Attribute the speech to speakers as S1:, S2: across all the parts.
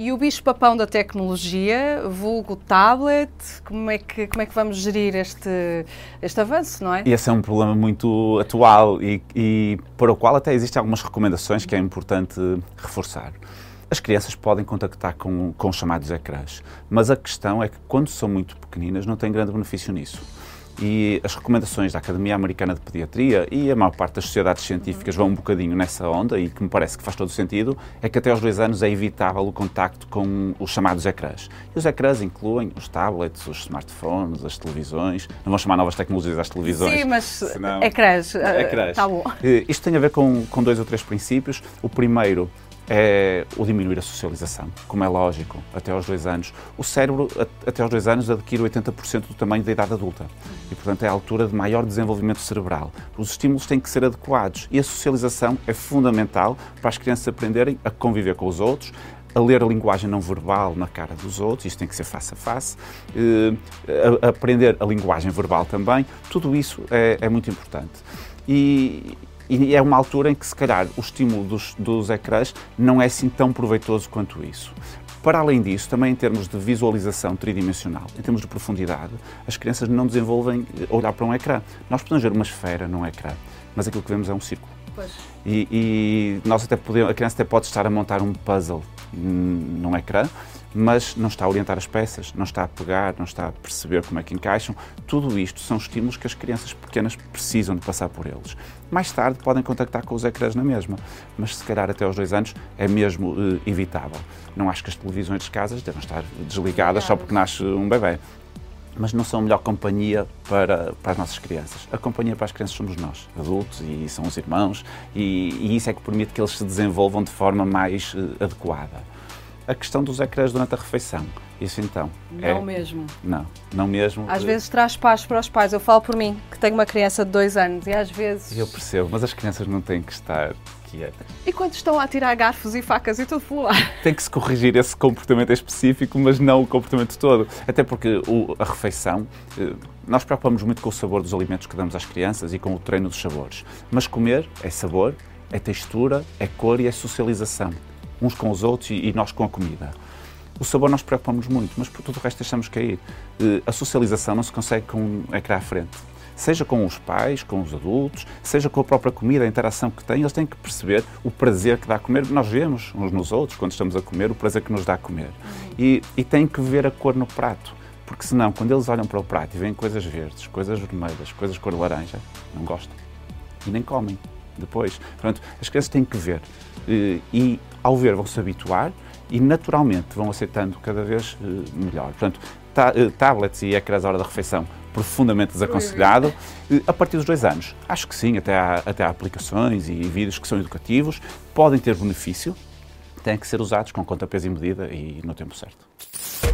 S1: E o bicho-papão da tecnologia, vulgo tablet, como é que, como é que vamos gerir este, este avanço, não é?
S2: Esse é um problema muito atual e, e para o qual até existem algumas recomendações que é importante reforçar. As crianças podem contactar com, com chamados ecrãs, mas a questão é que quando são muito pequeninas não tem grande benefício nisso e as recomendações da Academia Americana de Pediatria e a maior parte das sociedades científicas vão um bocadinho nessa onda e que me parece que faz todo o sentido, é que até aos dois anos é evitável o contacto com os chamados ecrãs. E os ecrãs incluem os tablets, os smartphones, as televisões, não vou chamar novas tecnologias às televisões.
S1: Sim, mas senão... ecrãs, ecrãs. Está bom.
S2: Isto tem a ver com, com dois ou três princípios. O primeiro é o diminuir a socialização, como é lógico, até aos dois anos. O cérebro, até aos dois anos, adquire 80% do tamanho da idade adulta e, portanto, é a altura de maior desenvolvimento cerebral. Os estímulos têm que ser adequados e a socialização é fundamental para as crianças aprenderem a conviver com os outros, a ler a linguagem não verbal na cara dos outros, isto tem que ser face a face, eh, a, aprender a linguagem verbal também, tudo isso é, é muito importante. E, e é uma altura em que, se calhar, o estímulo dos, dos ecrãs não é assim tão proveitoso quanto isso. Para além disso, também em termos de visualização tridimensional, em termos de profundidade, as crianças não desenvolvem olhar para um ecrã. Nós podemos ver uma esfera num ecrã, mas aquilo que vemos é um círculo. E, e, nós até podemos, a criança até pode estar a montar um puzzle num ecrã, mas não está a orientar as peças, não está a pegar, não está a perceber como é que encaixam. Tudo isto são estímulos que as crianças pequenas precisam de passar por eles. Mais tarde podem contactar com os ecrãs na mesma, mas se calhar até aos dois anos é mesmo uh, evitável. Não acho que as televisões de casas devem estar desligadas só porque nasce um bebê mas não são a melhor companhia para, para as nossas crianças. A companhia para as crianças somos nós, adultos, e são os irmãos, e, e isso é que permite que eles se desenvolvam de forma mais uh, adequada a questão dos ecrãs durante a refeição. Isso então.
S1: Não é... mesmo.
S2: Não, não mesmo.
S1: Às vezes traz paz para os pais. Eu falo por mim, que tenho uma criança de dois anos e às vezes.
S2: Eu percebo, mas as crianças não têm que estar quietas.
S1: E quando estão a tirar garfos e facas e tudo pelo ar?
S2: Tem que se corrigir esse comportamento específico, mas não o comportamento todo. Até porque o, a refeição. Eh, nós preocupamos muito com o sabor dos alimentos que damos às crianças e com o treino dos sabores. Mas comer é sabor, é textura, é cor e é socialização uns com os outros e, nós com a comida. O sabor nós preocupamos muito, mas por tudo o resto deixamos cair. Eh, a socialização não se consegue com um ecrã à frente. Seja com os pais, com os adultos, seja com a própria comida, a interação que têm, eles têm que perceber o prazer que dá a comer. Nós vemos uns nos outros, quando estamos a comer, o prazer que nos dá a comer. E, e têm que ver a cor no prato. Porque senão, quando eles olham para o prato e veem coisas verdes, coisas vermelhas, coisas cor laranja, não gostam. E nem comem depois. Portanto, as crianças têm que ver. Eh, e ao ver, vão se habituar e naturalmente vão aceitando cada vez eh, melhor. Portanto, eh, tablets e ecrãs à hora da refeição, profundamente desaconselhado. A partir dos dois anos, acho que sim, até há, até há aplicações e vídeos que são educativos, podem ter benefício, têm que ser usados com conta, peso e medida e no tempo certo.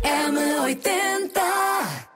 S2: M80